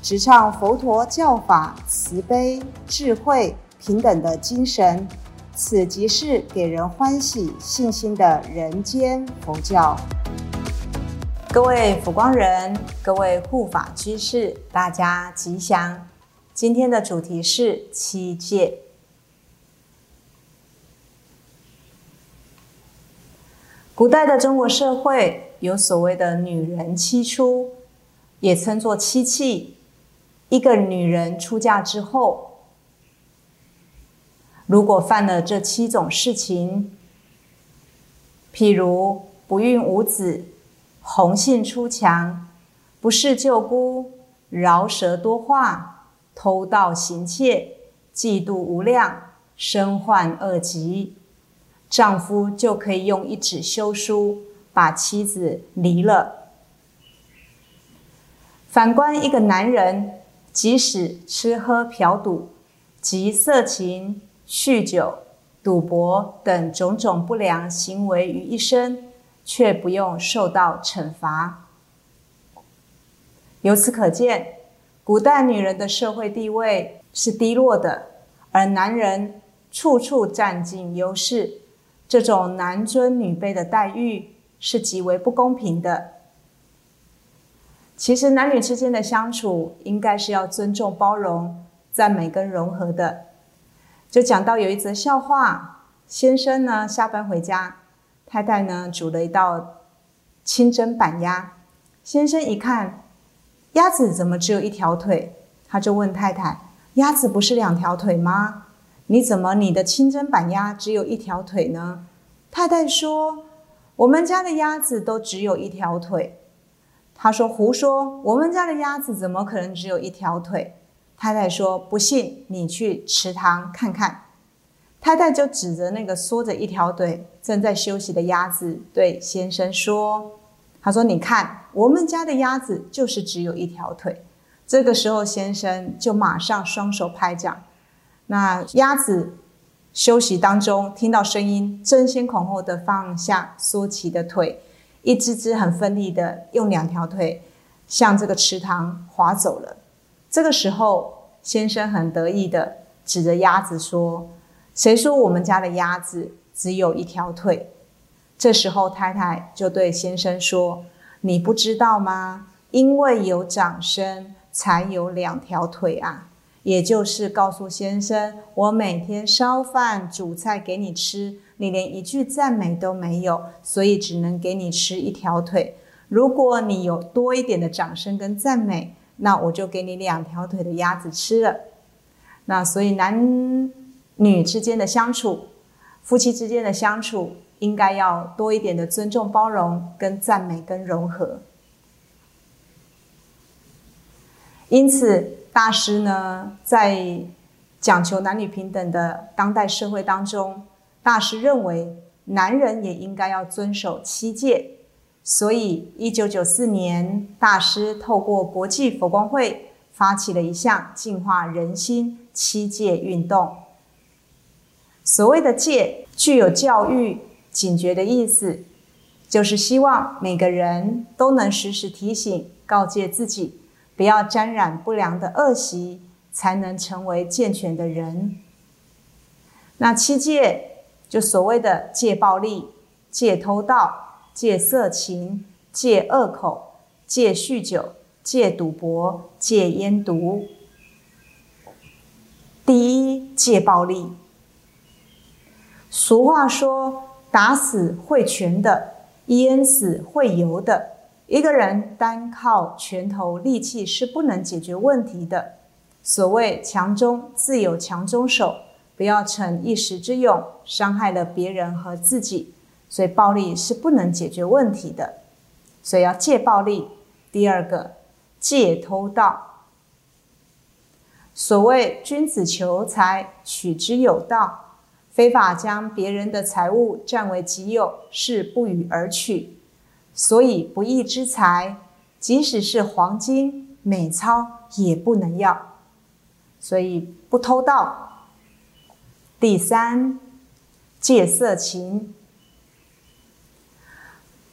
直唱佛陀教法慈悲、智慧、平等的精神。此即是给人欢喜、信心的人间佛教。各位佛光人，各位护法居士，大家吉祥。今天的主题是七戒。古代的中国社会有所谓的“女人七出”，也称作七气。一个女人出嫁之后。如果犯了这七种事情，譬如不孕无子、红杏出墙、不侍舅姑、饶舌多话、偷盗行窃、嫉妒无量、身患恶疾，丈夫就可以用一纸休书把妻子离了。反观一个男人，即使吃喝嫖赌及色情，酗酒、赌博等种种不良行为于一身，却不用受到惩罚。由此可见，古代女人的社会地位是低落的，而男人处处占尽优势。这种男尊女卑的待遇是极为不公平的。其实，男女之间的相处应该是要尊重、包容、赞美跟融合的。就讲到有一则笑话，先生呢下班回家，太太呢煮了一道清蒸板鸭。先生一看，鸭子怎么只有一条腿？他就问太太：“鸭子不是两条腿吗？你怎么你的清蒸板鸭只有一条腿呢？”太太说：“我们家的鸭子都只有一条腿。”他说：“胡说！我们家的鸭子怎么可能只有一条腿？”太太说：“不信，你去池塘看看。”太太就指着那个缩着一条腿、正在休息的鸭子，对先生说：“他说，你看，我们家的鸭子就是只有一条腿。”这个时候，先生就马上双手拍掌。那鸭子休息当中，听到声音，争先恐后的放下缩起的腿，一只只很奋力的用两条腿向这个池塘划走了。这个时候，先生很得意的指着鸭子说：“谁说我们家的鸭子只有一条腿？”这时候，太太就对先生说：“你不知道吗？因为有掌声，才有两条腿啊！也就是告诉先生，我每天烧饭煮菜给你吃，你连一句赞美都没有，所以只能给你吃一条腿。如果你有多一点的掌声跟赞美。”那我就给你两条腿的鸭子吃了。那所以男女之间的相处，夫妻之间的相处，应该要多一点的尊重、包容、跟赞美、跟融合。因此，大师呢在讲求男女平等的当代社会当中，大师认为男人也应该要遵守七戒。所以，一九九四年，大师透过国际佛光会发起了一项净化人心七戒运动。所谓的戒，具有教育、警觉的意思，就是希望每个人都能时时提醒、告诫自己，不要沾染不良的恶习，才能成为健全的人。那七戒，就所谓的戒暴力、戒偷盗。戒色情，戒恶口，戒酗酒，戒赌博，戒烟毒。第一，戒暴力。俗话说：“打死会拳的，淹死会游的。”一个人单靠拳头力气是不能解决问题的。所谓“强中自有强中手”，不要逞一时之勇，伤害了别人和自己。所以暴力是不能解决问题的，所以要戒暴力。第二个，戒偷盗。所谓君子求财，取之有道，非法将别人的财物占为己有，是不予而取。所以不义之财，即使是黄金、美钞，也不能要。所以不偷盗。第三，戒色情。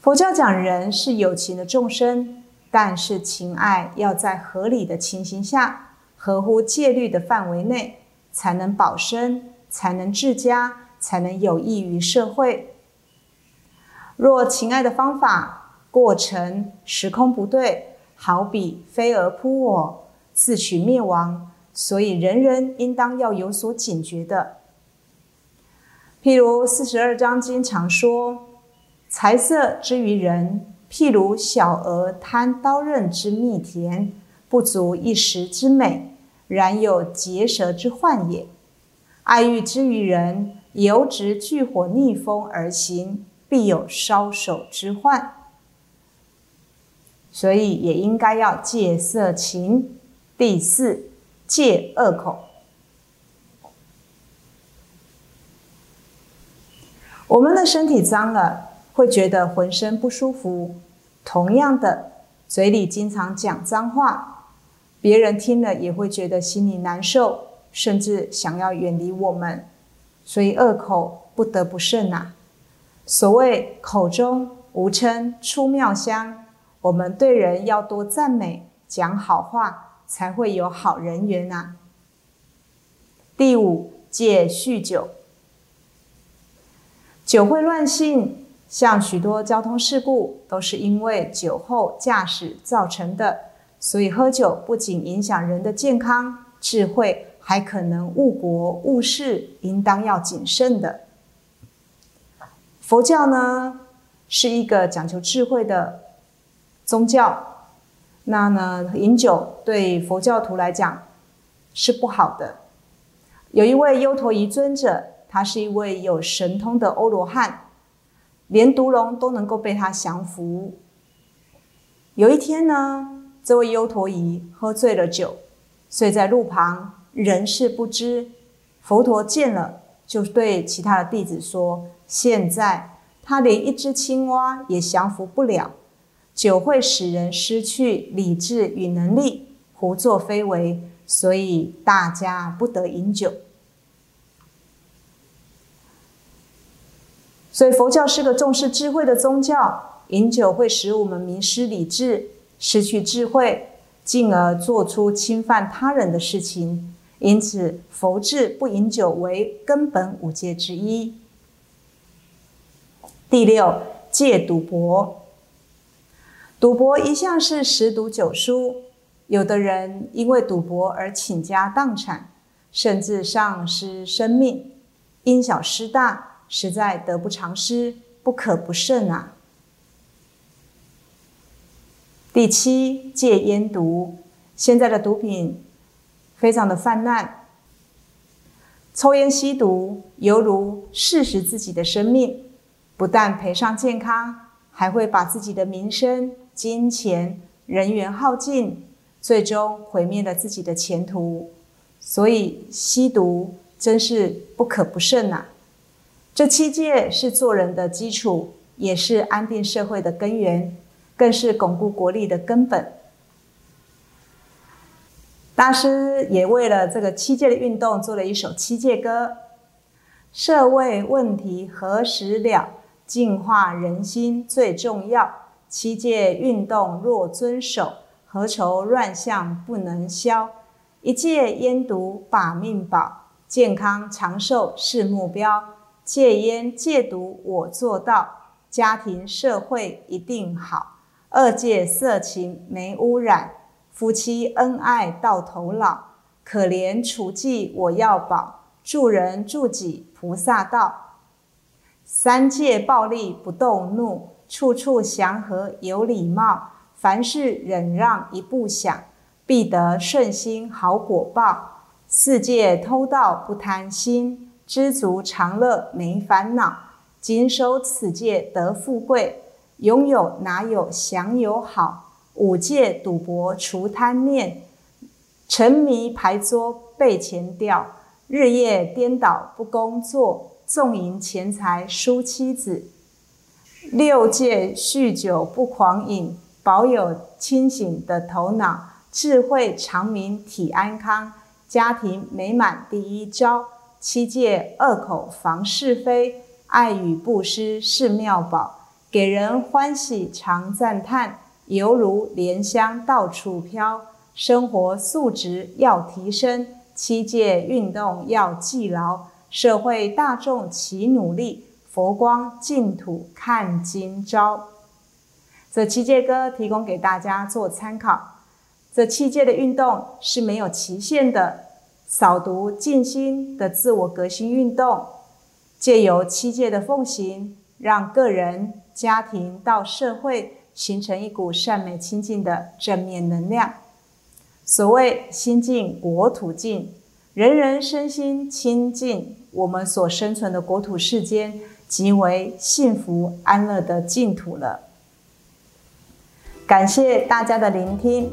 佛教讲人是有情的众生，但是情爱要在合理的情形下。合乎戒律的范围内，才能保身，才能治家，才能有益于社会。若情爱的方法、过程、时空不对，好比飞蛾扑火，自取灭亡。所以人人应当要有所警觉的。譬如四十二章经常说：“财色之于人，譬如小儿贪刀刃之蜜甜，不足一时之美。”然有结舌之患也。爱欲之于人，由直聚火逆风而行，必有烧手之患。所以也应该要戒色情。第四，戒恶口。我们的身体脏了，会觉得浑身不舒服。同样的，嘴里经常讲脏话。别人听了也会觉得心里难受，甚至想要远离我们，所以恶口不得不慎呐。所谓口中无称出妙香，我们对人要多赞美，讲好话，才会有好人缘呐。第五，戒酗酒。酒会乱性，像许多交通事故都是因为酒后驾驶造成的。所以喝酒不仅影响人的健康、智慧，还可能误国误事，应当要谨慎的。佛教呢是一个讲求智慧的宗教，那呢饮酒对佛教徒来讲是不好的。有一位优陀夷尊者，他是一位有神通的欧罗汉，连毒龙都能够被他降服。有一天呢。这位优陀夷喝醉了酒，睡在路旁，人事不知。佛陀见了，就对其他的弟子说：“现在他连一只青蛙也降服不了，酒会使人失去理智与能力，胡作非为，所以大家不得饮酒。所以佛教是个重视智慧的宗教，饮酒会使我们迷失理智。”失去智慧，进而做出侵犯他人的事情，因此佛治不饮酒为根本五戒之一。第六，戒赌博。赌博一向是十赌九输，有的人因为赌博而倾家荡产，甚至丧失生命，因小失大，实在得不偿失，不可不慎啊！第七，戒烟毒。现在的毒品非常的泛滥，抽烟吸毒犹如试食自己的生命，不但赔上健康，还会把自己的名声、金钱、人缘耗尽，最终毁灭了自己的前途。所以吸毒真是不可不慎呐！这七戒是做人的基础，也是安定社会的根源。更是巩固国力的根本。大师也为了这个七戒的运动做了一首七戒歌：社会问题何时了？净化人心最重要。七戒运动若遵守，何愁乱象不能消？一戒烟毒把命保，健康长寿是目标。戒烟戒毒我做到，家庭社会一定好。二戒色情没污染，夫妻恩爱到头老。可怜除计我要保，助人助己菩萨道。三戒暴力不动怒，处处祥和有礼貌。凡事忍让一步想，必得顺心好果报。四戒偷盗不贪心，知足常乐没烦恼。谨守此戒得富贵。拥有哪有享有好？五戒赌博除贪念，沉迷牌桌背前吊，日夜颠倒不工作，纵淫钱财输妻子。六戒酗酒不狂饮，保有清醒的头脑，智慧长明体安康，家庭美满第一招。七戒恶口防是非，爱与布施是妙宝，给人欢喜常赞叹，犹如莲香到处飘。生活素质要提升，七戒运动要记牢，社会大众齐努力。佛光净土看今朝，这七戒歌提供给大家做参考。这七戒的运动是没有期限的，扫毒静心的自我革新运动，借由七戒的奉行，让个人、家庭到社会形成一股善美清净的正面能量。所谓心净国土净，人人身心清净，我们所生存的国土世间。即为幸福安乐的净土了。感谢大家的聆听，